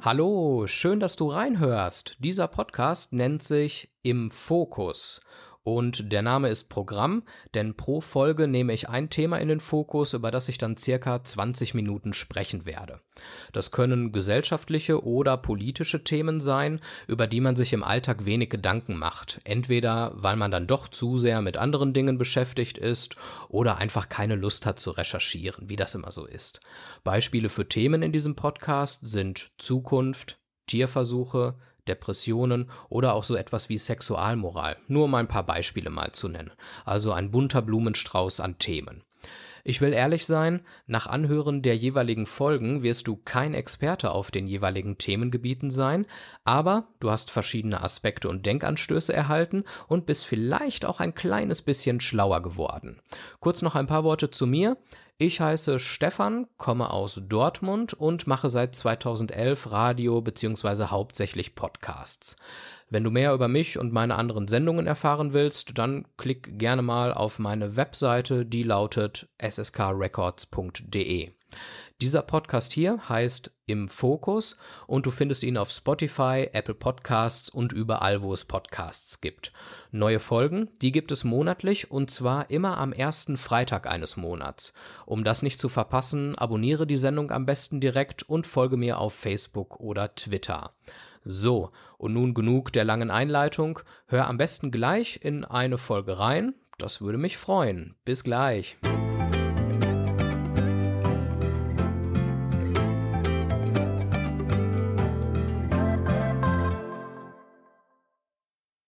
Hallo, schön, dass du reinhörst. Dieser Podcast nennt sich Im Fokus. Und der Name ist Programm, denn pro Folge nehme ich ein Thema in den Fokus, über das ich dann circa 20 Minuten sprechen werde. Das können gesellschaftliche oder politische Themen sein, über die man sich im Alltag wenig Gedanken macht. Entweder weil man dann doch zu sehr mit anderen Dingen beschäftigt ist oder einfach keine Lust hat zu recherchieren, wie das immer so ist. Beispiele für Themen in diesem Podcast sind Zukunft, Tierversuche, Depressionen oder auch so etwas wie Sexualmoral, nur um ein paar Beispiele mal zu nennen. Also ein bunter Blumenstrauß an Themen. Ich will ehrlich sein, nach Anhören der jeweiligen Folgen wirst du kein Experte auf den jeweiligen Themengebieten sein, aber du hast verschiedene Aspekte und Denkanstöße erhalten und bist vielleicht auch ein kleines bisschen schlauer geworden. Kurz noch ein paar Worte zu mir. Ich heiße Stefan, komme aus Dortmund und mache seit 2011 Radio bzw. hauptsächlich Podcasts. Wenn du mehr über mich und meine anderen Sendungen erfahren willst, dann klick gerne mal auf meine Webseite, die lautet sskrrecords.de. Dieser Podcast hier heißt Im Fokus und du findest ihn auf Spotify, Apple Podcasts und überall, wo es Podcasts gibt. Neue Folgen, die gibt es monatlich und zwar immer am ersten Freitag eines Monats. Um das nicht zu verpassen, abonniere die Sendung am besten direkt und folge mir auf Facebook oder Twitter. So, und nun genug der langen Einleitung. Hör am besten gleich in eine Folge rein. Das würde mich freuen. Bis gleich.